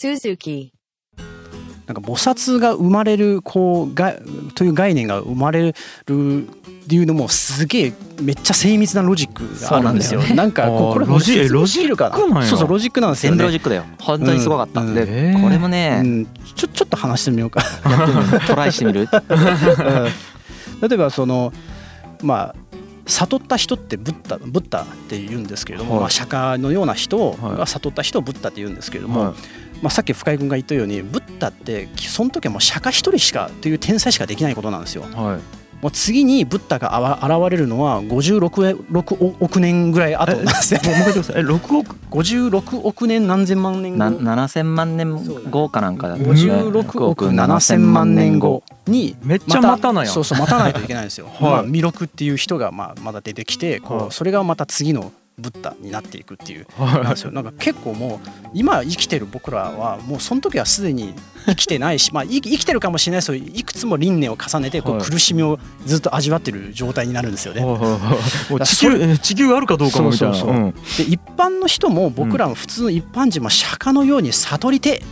Suzuki. なんか菩薩が生まれるこうがという概念が生まれるっていうのもすげえめっちゃ精密なロジックがあるんですよ。なんかこうこれロジロジできるかックなんやそうそうロジックなんですよね。全部ロジックだよ本当にすごかった、うん。でこれもね、うん、ちょちょっと話してみようか。トライしてみる？うん。例えばそのまあ悟った人ってブッダブッダって言うんですけれども、はい。まあ、釈迦のような人はい。が悟った人をブッダって言うんですけれども、はいまあ、さっき深井君が言ったようにブッダってその時はもう釈迦一人しかという天才しかできないことなんですよ。はい。もう次にブッダがあわ現れるのは56 6億年ぐらい後なんですよ。もう一回言ってください。え六億？56億年何千万年な後7000万年後かなんかだったね。56億7000万年後にめっちゃ待たないそうそう待たないといけないんですよ。はい。まあ弥勒っていう人がまあまだ出てきてこはい。うそれがまた次のブッダになっていくっていうはなんですよ。なんか結構もう今生きてる僕らはもうその時はすでに生きてないし、まあ生きてるかもしれないですけどいくつも輪廻を重ねてこうはい苦しみをずっと味わってる状態になるんですよね。地球え地球があるかどうかもみたいな。で一般の人も僕らも普通の一般人も釈迦のように悟りて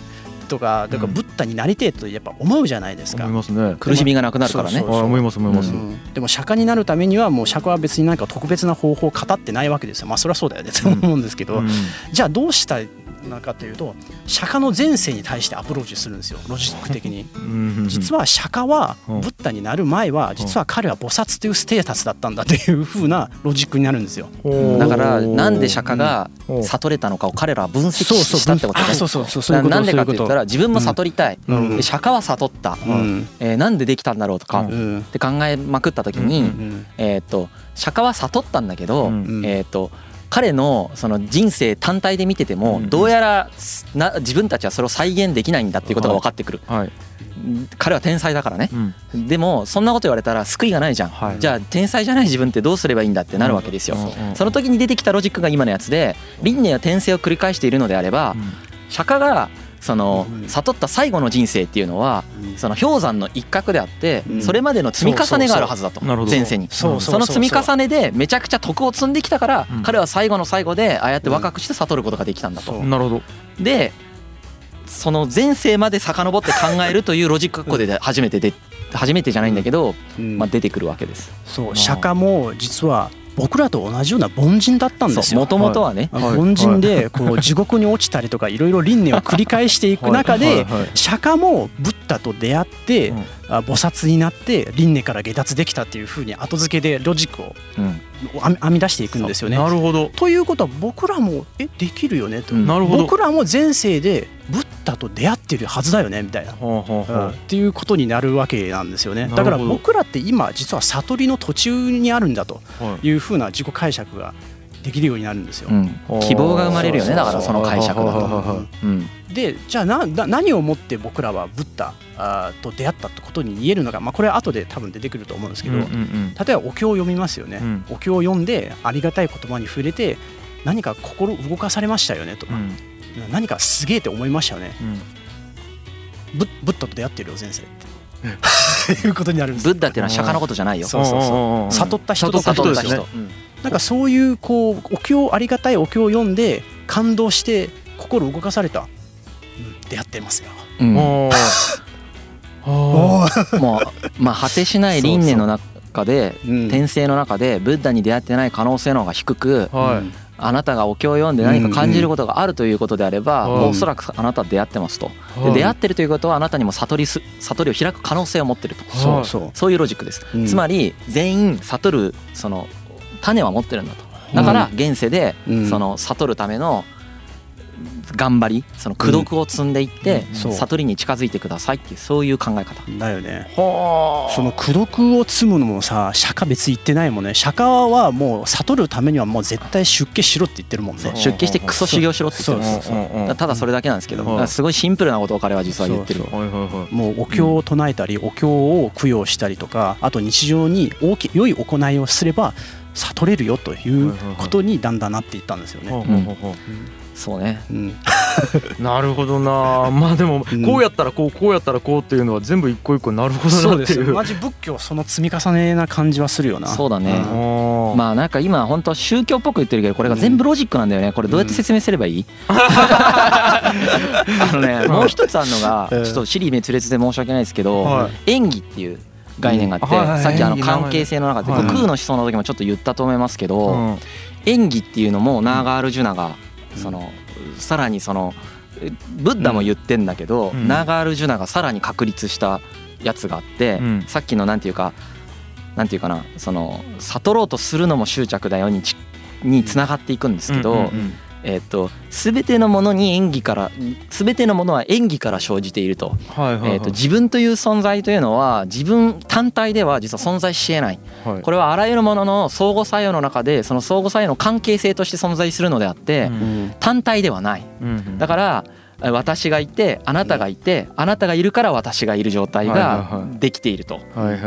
とかだからうんブッダになりてえとやっぱ思うじゃないですか。思いますね。苦しみがなくなるからね。思います思います。うん。でも釈迦になるためにはもう釈迦は別に何か特別な方法を語ってないわけですよ。まあそれはそうだよね。と思うんですけど、うん。じゃあどうしたのかというと釈迦の前世に対してアプローチするんですよロジック的に。うん実は釈迦はうん。ブッダになる前は実は彼は菩薩というステータスだったんだというふうな ロジックになるんですよ。だからなんで釈迦がうん悟れたのかを彼らは分析したってことね。あそうそうそう。そういうことなんでかって言ったら自分も悟りたい、うん。で釈迦は悟った、うん。えーなんでできたんだろうとか、って考えまくった時に、うんうんえー、と釈迦は悟ったんだけど、うん。うん。えー、と彼のその人生単体で見ててもうんどうやらな自分たちはそれを再現できないんだっていうことが分かってくる、はい。彼は天才だからね。うん。でもそんなこと言われたら救いがないじゃん、はい。じゃあ天才じゃない自分ってどうすればいいんだってなるわけですよ、うんうんその時に出てきたロジックが今のやつで輪廻や転生を繰り返しているのであれば、釈迦がそのうん悟った最後の人生っていうのはうん。その氷山の一角であってうん。それまでの積み重ねがあるはずだと。前世に。その積み重ねでめちゃくちゃ徳を積んできたからうん。彼は最後の最後でああやって若くして悟ることができたんだと。なるほど。でその前世まで遡って考えるというロジックがここで初めてで初めてじゃないんだけどうん。まあ出てくるわけです。そう。釈迦も実は僕らと同じような凡人だったんですよ。も。ともとはね。あの凡人でこう地獄に落ちたりとかいろいろ輪廻を繰り返していく中ではい。はい。はい。釈迦もブッダと出会って菩薩になって輪廻から下脱できたっていうふうに後付けでロジックをうん。編み出していくんですよね。なるほど。ということは僕らもえできるよね？と、うん。なるほど。僕らも前世でブッダと出会ってるはずだよね？みたいな。ほうほうほう。っていうことになるわけなんですよね。だから僕らって今実は悟りの途中にあるんだとはい。いうふうな自己解釈ができるようになるんですよ。うん。希望が生まれるよねだからその解釈だと。でじゃあなな何をもって僕らはブッダあーと出会ったってことに言えるのか、まあ、これは後で多分出てくると思うんですけど、例えばお経を読みますよね、うん。お経を読んでありがたい言葉に触れて何か心動かされましたよねとか、うん。何かすげえって思いましたよね。うん。ブッブッダと出会ってるよ前世って。いうことになるんですブッダっていうのは釈迦のことじゃないよ。そうそうそう。悟った人とか悟った人なんかそういうこうお経ありがたいお経を読んで感動して心動かされた、うん、出会ってますよ。うん もうまあ果てしない輪廻の中でうん転生の中でブッダに出会ってない可能性の方が低くーはいうんあなたがお経を読んで何か感じることがあるということであれば、うんもうおそらくあなたは出会ってますと。で出会ってるということはあなたにも悟りす悟りを開く可能性を持ってると。そうそう。そういうロジックです。うんつまり全員悟るその種は持ってるんだと。だから現世でうん。その悟るための頑張りその功徳を積んでいって悟りに近づいてくださいっていうそういう考え方。だよね。はその功徳を積むのもさ釈迦別に言ってないもんね。釈迦はもう悟るためにはもう絶対出家しろって言ってるもんね。出家してクソ修行しろって言ってる。そうそうただそれだけなんですけど、すごいシンプルなことを彼は実は言ってる。もうお経を唱えたりお経を供養したりとかあと日常に大き良い行いをすれば悟れるよということにだんだんなっていったんですよね。そうね。うん。なるほどな。まあでもうん。こうやったらこうこうやったらこうっていうのは全部一個一個なるほどなっていう。マジ仏教その積み重ねな感じはするよな。そうだね。うん。あまあなんか今本当宗教っぽく言ってるけどこれが全部ロジックなんだよね。これどうやって説明すればいい、あのねもう一つあるのがちうんょっと尻滅裂で申し訳ないですけど、は演技っていう概念があって、さっきあの関係性の中で、はい。空の思想の時もちょっと言ったと思いますけど、うん。演技っていうのもナーガールジュナがそのさらにそのえブッダも言ってんだけど、うん。ナーガールジュナがさらに確立したやつがあって、うん。さっきのなんていうかなんていうかなその悟ろうとするのも執着だよにちにつながっていくんですけど、えっと全てのものに演技から全てのものは演技から生じていると,、はいはいはい。えっと自分という存在というのは自分単体では実は存在しえない。はい。これはあらゆるものの相互作用の中でその相互作用の関係性として存在するのであって、うん。うん単体ではない。うんだからえ私がいてあなたがいてあなたがいるから私がいる状態ができていると。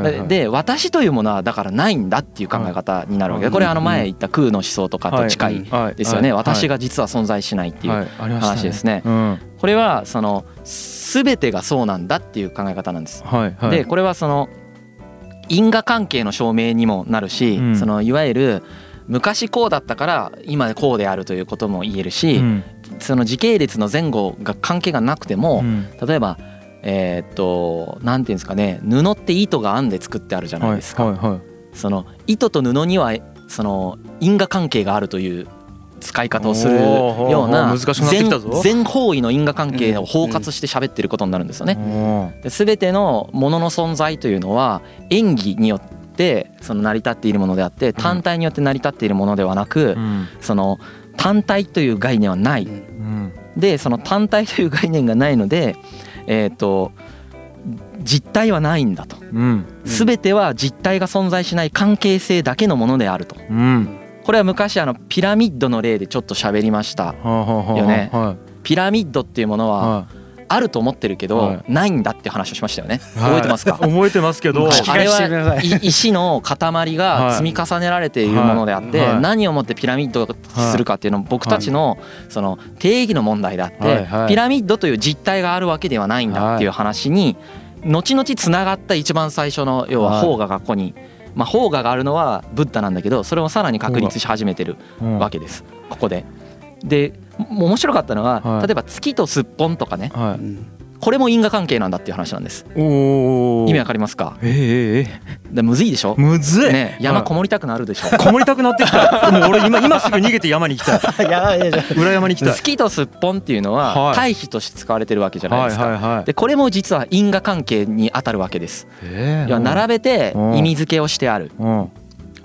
でで私というものはだからないんだっていう考え方になるわけこれあの前言った空の思想とかと近いはいですよね。はい私が実は存在しないっていう話ですね。うん。これはその全てがそうなんだっていう考え方なんです。でこれはその因果関係の証明にもなるし、うん。そのいわゆる昔こうだったから今こうであるということも言えるし、うん。その時系列の前後が関係がなくても、うん。例えばえーっとなんていうんですかね布って糸が編んで作ってあるじゃないですか。はいはいはい。その糸と布にはその因果関係があるという使い方をするような全全方位の因果関係を包括して喋ってることになるんですよね。おーで全てのものの存在というのは演技によってその成り立っているものであって単体によって成り立っているものではなくうん。その単体という概念はない。うん。でその単体という概念がないのでえっと実体はないんだと。うん。全ては実体が存在しない関係性だけのものであると。うん。これは昔あのピラミッドの例でちょっと喋りましたよね。はピラミッドっていうものはあると思ってるけどはないんだって話をしましたよね。い。覚えてますか？覚えてますけど。あれはい。い 石の塊が積み重ねられているものであってはい。はい。何をもってピラミッドをするかっていうのも僕たちのその定義の問題であっはい。てはい。ピラミッドという実体があるわけではないんだっていう話に後々つながった一番最初の要ははい邦画がここにまあ邦画があるのはブッダなんだけどそれをさらに確立し始めてるうん。わけです。ここで。でも面白かったのははい。例えば月とすっぽんとかね。はうんこれも因果関係なんだっていう話なんです。意味わかりますか？えええでむずいでしょ？えむずい。ね山こもりたくなるでしょ？こもりたくなってきた。でも俺今今すぐ逃げて山に行きたい。いやいやいや。裏山に行きたい。月とすっぽんっていうのははい。対比として使われてるわけじゃないはいですか。はいはいでこれも実は因果関係に当たるわけです。ええ要は並べてうん。意味付けをしてある。うん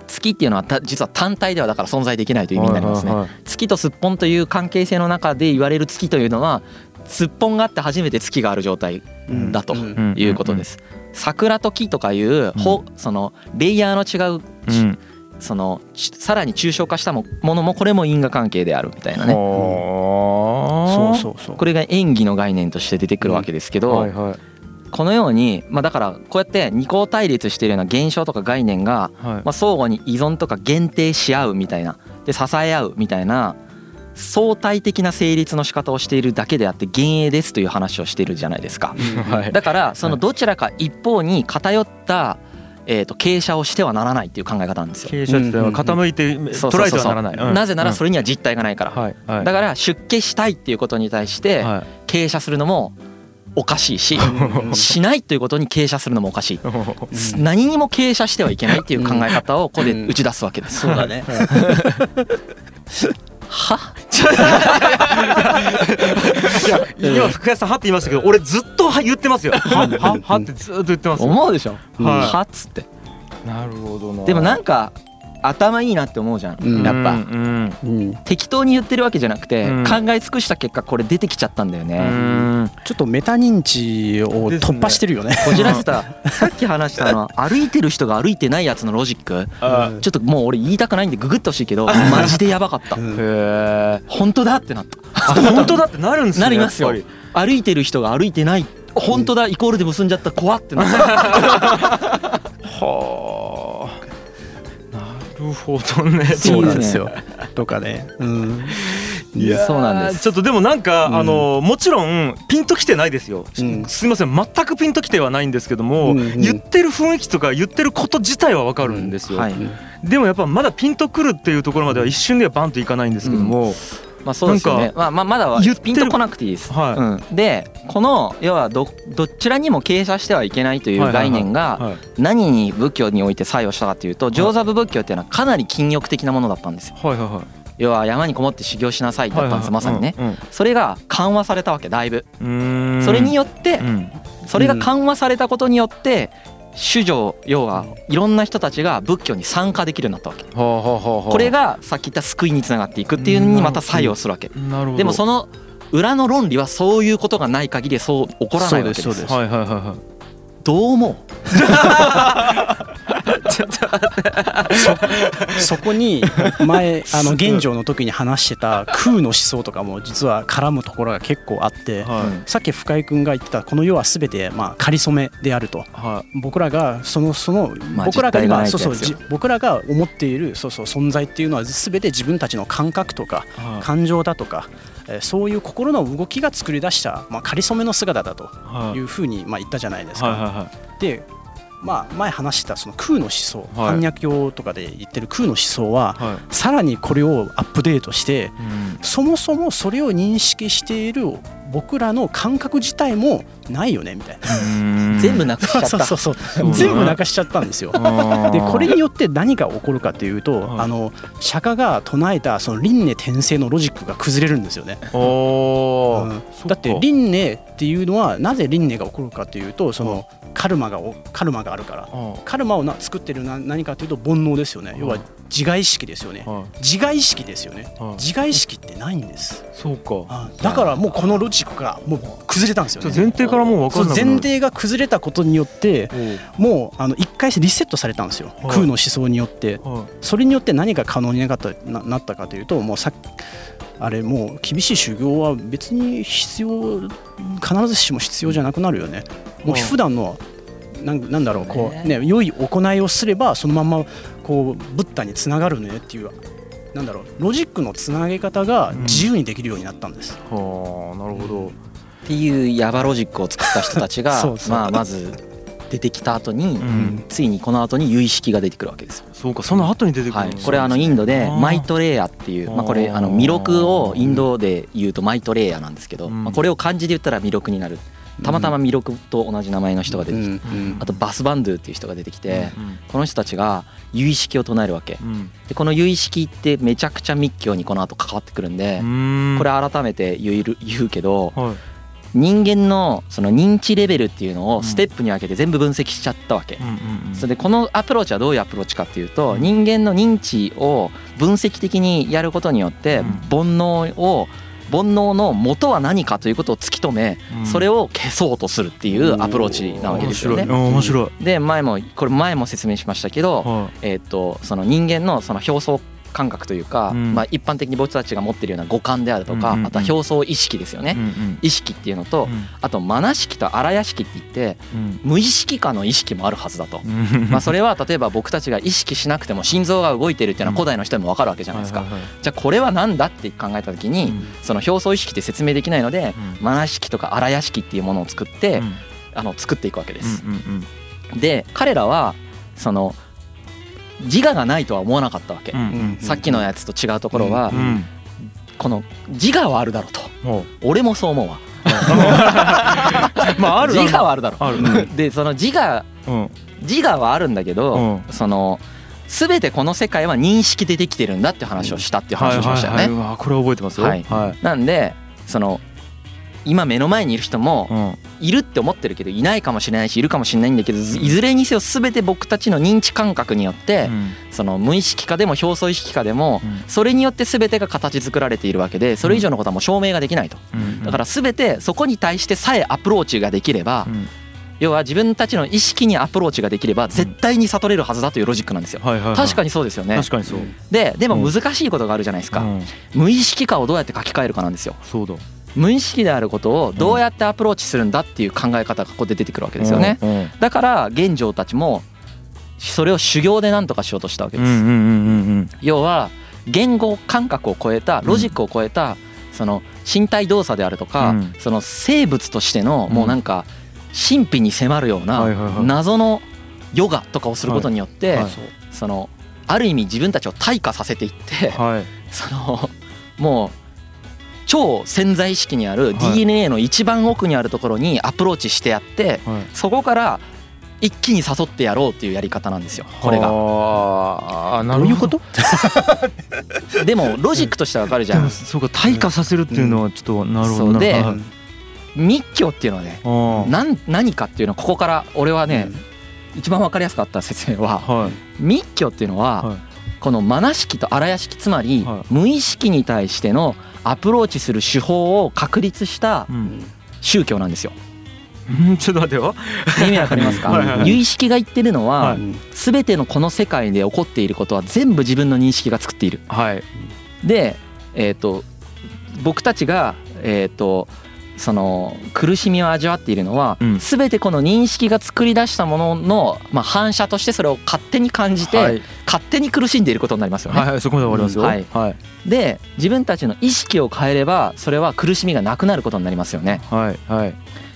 月っていうのはた実は単体ではだから存在できないという意味になりますね。はい。はい月とすっぽんという関係性の中で言われる月というのはすっぽんがあって初めて月がある状態うんだとうんうんいうことです。桜と木とかいうほそのレイヤーの違ううん。そのちさらに抽象化したもものもこれも因果関係であるみたいなね。はあ。そうそうそう。これが演技の概念として出てくるわけですけど、はいはいこのように、まあ、だからこうやって二項対立しているような現象とか概念が、はい。まあ、相互に依存とか限定し合うみたいなで支え合うみたいな相対的な成立の仕方をしているだけであって幻影ですという話をしているじゃないですか。はい。だからそのどちらか一方に偏った、えー、と傾斜をしてはならないっていう考え方なんですよ。傾斜っては傾いてそう捉えてはならない。うん。なぜならそれには実体がないから。はい。はい。だから出家したいっていうことに対しては傾斜するのもおかしいししないということに傾斜するのもおかしい。い何にも傾斜してはいけないっていう考え方をここで打ち出すわけです。そうだね。いや今福谷さんはって言いましたけど俺ずっとは言ってますよ。はははってずっと言ってますよ。思うでしょ、はっつって。なるほどな。でもなんか頭いいなって思うじゃん、うん。やっぱ、うんうん。適当に言ってるわけじゃなくて、うん。考え尽くした結果これ出てきちゃったんだようね、ん。ちょっとメタ認知を突破してるよね。こじらせた。さっき話したあの歩いてる人が歩いてないやつのロジック。あちょっともう俺言いたくないんでググってほしいけどマジでやばかった。うん。へえ本当だってなった。あ本当だってなるんですねなりますよ。歩いてる人が歩いてない。本当だイコールで結んじゃった怖ってなった。はあなるほどね。そうなんですよ。とかね。うん。いやーそうなんです。ちょっとでもなんか、うん。あのもちろんピンときてないですよ、うん。すいません。全くピンときてはないんですけども、うんうん。言ってる雰囲気とか言ってること自体はわかるんですよ、はい。でもやっぱまだピンとくるっていうところまでは一瞬ではバンといかないんですけども、まあそうですよ。ね。まあまあまだはピンとこなくていいです。はい。うん、でこの要はどどちらにも傾斜してはいけないという概念がはい何に仏教において作用したかというと上座部仏教っていうのはかなり禁欲的なものだったんですよ。はいはいはい。要は山にこもって修行しなさいだったんですまさにね。うんうん。それが緩和されたわけだいぶ。それによってうん。それが緩和されたことによって主女要はいろんな人たちが仏教に参加できるようになったわけ。これがさっき言った救いにつながっていくっていうのにまた作用するわけ。でもその裏の論理はそういうことがない限りそう起こらないわけです。どう思う？そこに前あの現状の時に話してた空の思想とかも実は絡むところが結構あってはさっき深井君が言ってたこの世は全てまあ仮初めであると。い。は僕らがそのそのまあ僕らが実体がない今そうそう僕らが思っているそうそう存在っていうのは全て自分たちの感覚とか感情だとかえーそういう心の動きが作り出したまあ仮初めの姿だとはい。いうふうにまあ言ったじゃないですか。でまあ前話したその空の思想はい。般若経とかで言ってる空の思想ははさらにこれをアップデートしていうん。そもそもそれを認識している僕らの感覚自体もないよねみたいな。全部なくしちゃった。そうそうそう。全部なかしちゃったんですよ。でこれによって何が起こるかというと、はい。あの釈迦が唱えたその輪廻転生のロジックが崩れるんですよね。うん。だって輪廻っていうのはなぜ輪廻が起こるかというとそのカルマがおカルマがあるからあカルマをな作ってるな何かというと煩悩ですよね。要は自我意識ですよね。はい自我意識ですよね。はい自我意識ってないんです。そうか。あだからもうこのロジックがもう崩れたんですよね。前提からもう分かんなくなる。前提が崩れたことによってもうあの一回リセットされたんですよ。はい空の思想によって。それによって何が可能になかったななったかというともうさっあれもう厳しい修行は別に必要必ずしも必要じゃなくなるよね。もうはい普段のなんなんだろうこうね。ね良い行いをすればそのままこうブッダにつながるねっていうなんだろうロジックのつなげ方が自由にできるようになったんです、はあなるほど。っていうヤバロジックを作った人たちが そうそう。まあまず出てきた後にうん。ついにこの後に有意識が出てくるわけですよ。そうかその後に出てくるはいんです、ね。これあのインドでマイトレーヤっていうまあこれあの弥勒をインドで言うとマイトレーヤなんですけどうん。まあこれを漢字で言ったら弥勒になる。たまたま弥勒と同じ名前の人が出てきてうん。あとバスバンドゥっていう人が出てきてうん。この人たちが有意識を唱えるわけ。うん。でこの有意識ってめちゃくちゃ密教にこの後関わってくるんでうん。これ改めて言える言うけどはい人間のその認知レベルっていうのをステップに分けて全部分析しちゃったわけ。それでこのアプローチはどういうアプローチかっていうとうん。人間の認知を分析的にやることによってうん。煩悩を煩悩の元は何かということを突き止めうん。それを消そうとするっていうアプローチなわけですよね。面白い。あ面白い。で前もこれ前も説明しましたけどはえー、とその人間のその表層感覚というか、うん。まあ、一般的に僕たちが持ってるような五感であるとか、あとは表層意識ですよね、意識っていうのと、うん。あと末那識と阿頼耶識って言ってうん。無意識下の意識もあるはずだと。うん。まあそれは例えば僕たちが意識しなくても心臓が動いてるっていうのは古代の人にも分かるわけじゃないですか。じゃあこれは何だって考えた時にうん。その表層意識って説明できないのでうん。マナ式とか荒屋式っていうものを作ってうん。あの作っていくわけです。で彼らはその自我がないとは思わなかったわけ。うん。うん。さっきのやつと違うところはうん。うん。この自我はあるだろうとほ俺もそう思うわ。う まあある。自我はあるだろある。うでその自我うん。自我はあるんだけどうその全てこの世界は認識でできてるんだって話をしたっていう話をしましたよはいはいねはい。わこれ覚えてますよ。はい。はい。なんでその今目の前にいる人もうん。いるって思ってるけどいないかもしれないしいるかもしれないんだけどいずれにせよ全て僕たちの認知感覚によってその無意識化でも表層意識化でもうん。それによって全てが形作られているわけでそれ以上のことはもう証明ができないと。うん。だから全てそこに対してさえアプローチができればうん。要は自分たちの意識にアプローチができれば絶対に悟れるはずだというロジックなんですよ。はいはいはい。確かにそうですよね。確かにそう。ででも難しいことがあるじゃないですか。うん。無意識下をどうやって書き換えるかなんですよ。そうだ無意識であることをどうやってアプローチするんだっていう考え方がここで出てくるわけですよね。うんだから玄奘たちもそれを修行で何とかしようとしたわけです。要は言語感覚を超えたロジックを超えたその身体動作であるとか、うん。その生物としてのもうなんか神秘に迫るようない謎のヨガとかをすることによって、そのある意味自分たちを退化させていって、はい。そのもう超潜在意識にあるはい。DNA の一番奥にあるところにアプローチしてやってはい。そこから一気に誘ってやろうっていうやり方なんですよこれが。ああなど。ういうこるほどと？でもロジックとしてはわかるじゃん。そうか退化させるっていうのはちょっとなるほどそう。でなはい。密教っていうのはねなん何かっていうのはここから俺はね一番わかりやすかった説明ははい。密教っていうのははい。このマナ式と荒屋式つまりはい。無意識に対してのアプローチする手法を確立したうん。宗教なんですよ。うんちょっと待ってよ。意味わかりますか？はい有意識が言ってるのははい。全てのこの世界で起こっていることは全部自分の認識が作っている。はい。で、えー、と僕たちが、えー、とその苦しみを味わっているのは、うん。全てこの認識が作り出したものの、まあ、反射としてそれを勝手に感じて、はい。勝手に苦しんでいることになりますよね。はいはいそこまでわかりますよ。うんはい。はい。で自分たちの意識を変えればそれは苦しみがなくなることになりますよね。はいはい。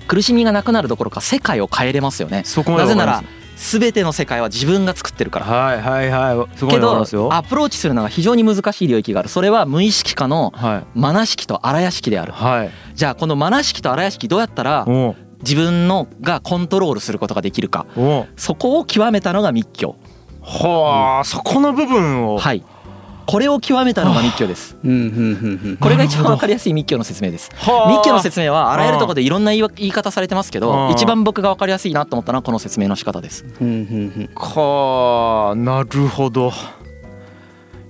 苦しみがなくなるどころか世界を変えれますよね。そこまでなぜなら全ての世界は自分が作ってるから。はいはいはい。そこまけどでわかりますよ。アプローチするのが非常に難しい領域がある。それは無意識化のはい。マナ式と荒屋式である。はい。じゃあこのマナ式と荒屋式どうやったらお自分のがコントロールすることができるか。おそこを極めたのが密教。はあそこの部分を。はいこれを極めたのが密教です。これが一番わかりやすい密教の説明です。はあ。密教の説明はあらゆるところでいろんな言いわ言い方されてますけあどあ。一番僕がわかりやすいなと思ったのはこの説明の仕方です。かあなるほど。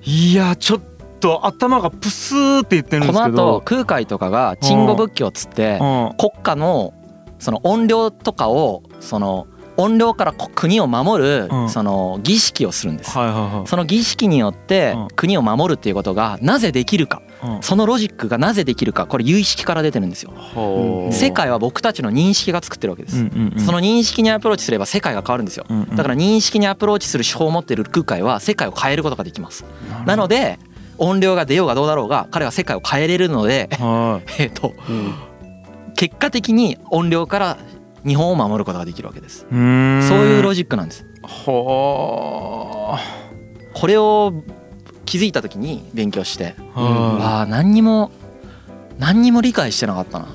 いやちょっと頭がプスーって言ってるんこのですけど。後空海とかが鎮護仏教っつってうん。国家のその怨霊とかをその怨霊からこ国を守るうん。その儀式をするんです。その儀式によってうん。国を守るっていうことがなぜできるか。うん。そのロジックがなぜできるか。これ唯識から出てるんですよ。はあ世界は僕たちの認識が作ってるわけです。その認識にアプローチすれば世界が変わるんですよ。だから認識にアプローチする手法を持っている空海は世界を変えることができます。なので怨霊が出ようがどうだろうが彼は世界を変えれるのでは えっとうん。結果的に怨霊から日本を守ることができるわけです。そういうロジックなんです。はこれを気づいた時に勉強してあはああ何にも何にも理解してなかったなと。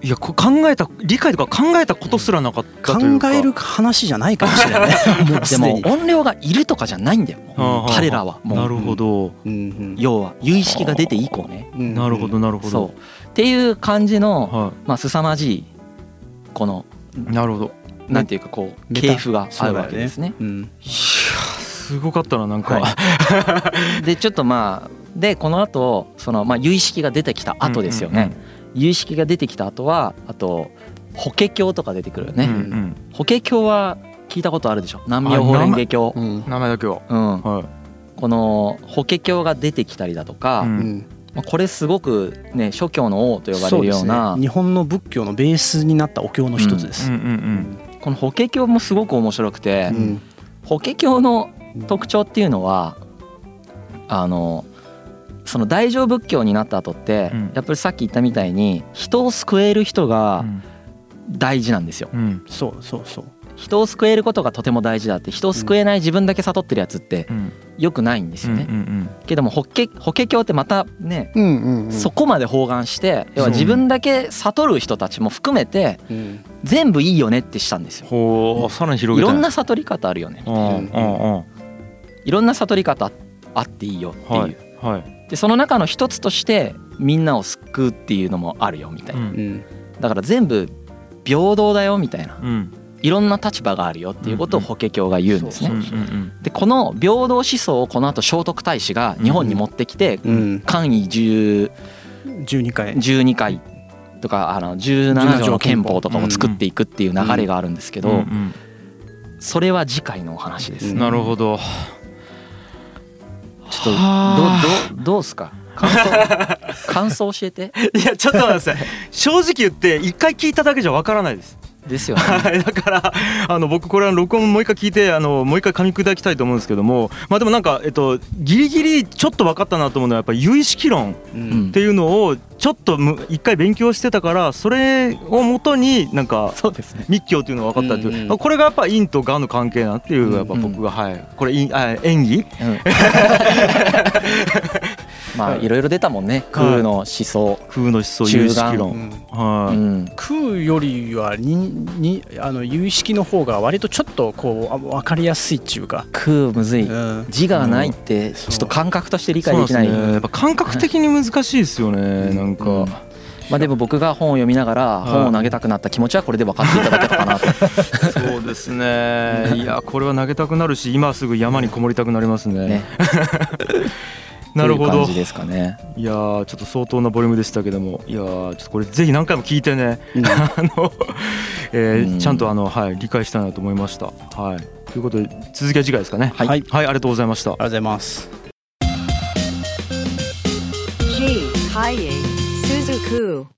いいやこ考えた理解とか考えたことすらなかったというか。考える話じゃないかもしれない。ですもでに。怨霊がいるとかじゃないんだよ。彼らはもう。なるほど。うんうん。要は有意識が出て以降ね。うんなるほどなるほそう。どっていう感じのはまあ凄まじいこのいなるほど。なんていうかこう系譜があるわけですね。うん。いやすごかったななんか、はい。でちょっとまあでこの後そのまあ有意識が出てきた後ですよね。有意識が出てきた後はあと法華経とか出てくるようんうんうね。ん。法華経は聞いたことあるでしょ？南無妙法蓮華経。うん。名前だけは。うん、はい。この法華経が出てきたりだとか、うん。うんまあこれすごくね諸教の王と呼ばれるようなね。日本の仏教のベースになったお経の一つです。この法華経もすごく面白くて、うん。法華経の特徴っていうのはあのその大乗仏教になった後って、うん。やっぱりさっき言ったみたいに人を救える人うがん。大事なんですよ。うん。そうそうそう人を救えることがとても大事だって人を救えない自分だけ悟ってるやつってうん。よくないんですよね。うんうんけども法華法華経ってまたね、うんうんうん。そこまで包含して要は自分だけ悟る人たちも含めてうん。全部いいよねってしたんですよ。さらに広い。ろげたんな悟り方あるよね。うんうんうん。いろんな悟り方あっていいよっていう。はいはい。でその中の一つとしてみんなを救うっていうのもあるよみたいな、うん。うん。だから全部平等だよみたいな。うんいろんな立場があるよっていうことを法華経が言うんですね。でこの平等思想をこの後聖徳太子が日本に持ってきてうん。簡位10 12回12回とかあの17条の憲法とかを作っていくっていう流れがあるんですけどそれは次回のお話です。うん。なるほど。ちょっとはどどどうすか？感想？感想教えて。いやちょっと待ってください。正直言って一回聞いただけじゃわからないですですよね。はい、だからあの僕これは録音もう一回聞いてあのもう一回噛み砕きたいと思うんですけどもまあでもなんかえっとギリギリちょっと分かったなと思うのはやっぱり有意識論うん。っていうのをちょっとむ一回勉強してたからそれをもとになんかそうですね。密教っていうのが分かったっていう、うんうんこれがやっぱ陰とがの関係なっていうやっぱ僕が、はい。これ陰あ演技？うん まあい。ろいろ出たもんね。空の思想。風の思想論、ん。はい、うん。空よりはににあの有意識の方が割とちょっとこうあ分かりやすいっていうか、空むずい。うん。字がないってちょっと感覚として理解できない。ね。やっぱ感覚的に難しいですよね、なんか、うん。まあでも僕が本を読みながらい。本を投げたくなった気持ちはこれで分かっていただけたかなと。そうですね。いやこれは投げたくなるし今すぐ山にこもりたくなりますね。ね なるほどという感じですかねいやーちょっと相当なボリュームでしたけどもいやーちょっとこれぜひ何回も聞いてねうん あの、えーうんちゃんとあの、はい、理解したいなと思いました。はい、ということで続きは次回ですかね。はいはい、はい、ありがとうございましたあ。りがとうございます。G. Kaye Suzuku.